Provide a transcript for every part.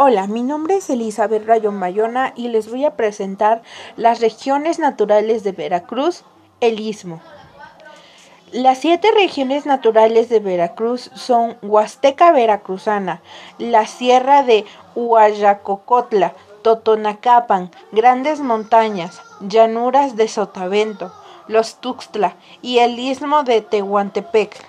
Hola, mi nombre es Elizabeth Rayón Bayona y les voy a presentar las regiones naturales de Veracruz, el Istmo. Las siete regiones naturales de Veracruz son Huasteca Veracruzana, la Sierra de Huayacocotla, Totonacapan, Grandes Montañas, Llanuras de Sotavento, Los Tuxtla y el Istmo de Tehuantepec.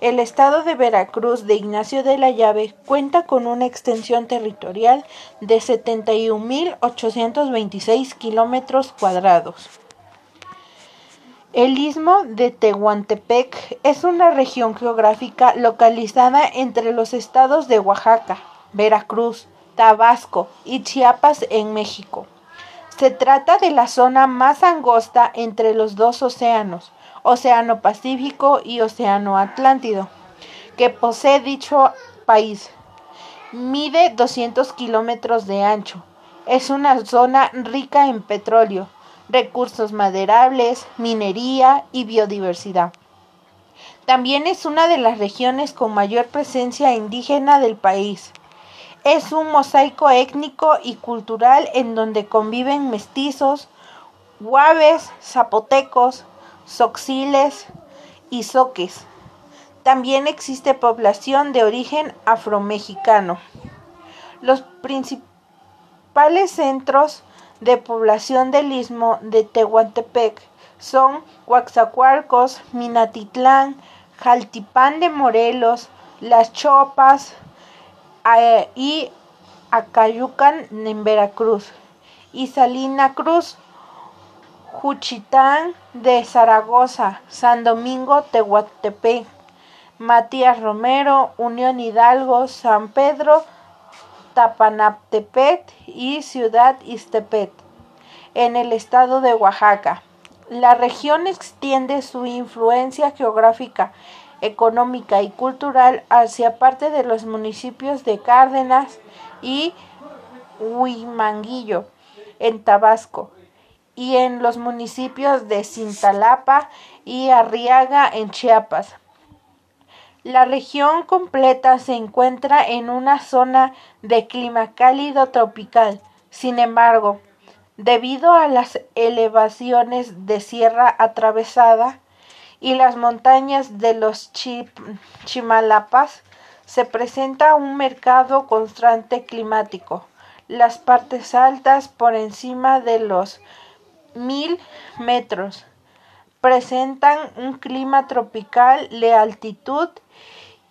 El estado de Veracruz de Ignacio de la Llave cuenta con una extensión territorial de 71.826 kilómetros cuadrados. El istmo de Tehuantepec es una región geográfica localizada entre los estados de Oaxaca, Veracruz, Tabasco y Chiapas en México. Se trata de la zona más angosta entre los dos océanos, Océano Pacífico y Océano Atlántico, que posee dicho país. Mide 200 kilómetros de ancho. Es una zona rica en petróleo, recursos maderables, minería y biodiversidad. También es una de las regiones con mayor presencia indígena del país. Es un mosaico étnico y cultural en donde conviven mestizos, guaves, zapotecos, soxiles y soques. También existe población de origen afromexicano. Los principales centros de población del istmo de Tehuantepec son Coaxacualcos, Minatitlán, Jaltipán de Morelos, Las Chopas eh, y Acayucan en Veracruz y Salina Cruz Juchitán de Zaragoza, San Domingo, Tehuantepec, Matías Romero, Unión Hidalgo, San Pedro, Tapanaptepet y Ciudad Istepet, en el estado de Oaxaca. La región extiende su influencia geográfica, económica y cultural hacia parte de los municipios de Cárdenas y Huimanguillo, en Tabasco, y en los municipios de Cintalapa y Arriaga en Chiapas. La región completa se encuentra en una zona de clima cálido tropical. Sin embargo, debido a las elevaciones de sierra atravesada y las montañas de los Chimalapas, se presenta un mercado constante climático. Las partes altas por encima de los mil metros. Presentan un clima tropical de altitud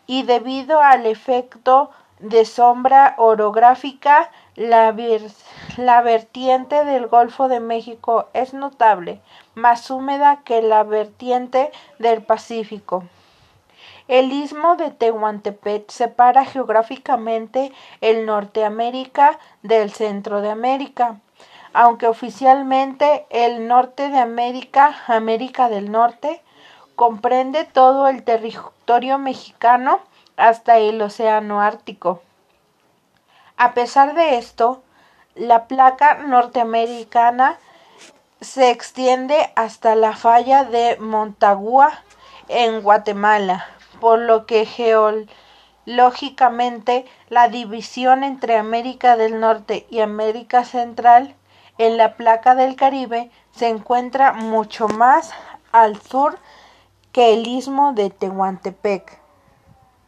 y debido al efecto de sombra orográfica, la, la, vertiente del Golfo de México es notable, más húmeda que la vertiente del Pacífico. El istmo de Tehuantepec separa geográficamente el Norteamérica del Centro de América aunque oficialmente el norte de América, América del Norte, comprende todo el territorio mexicano hasta el Océano Ártico. A pesar de esto, la placa norteamericana se extiende hasta la falla de Montagua en Guatemala, por lo que geológicamente la división entre América del Norte y América Central en la placa del Caribe se encuentra mucho más al sur que el istmo de Tehuantepec.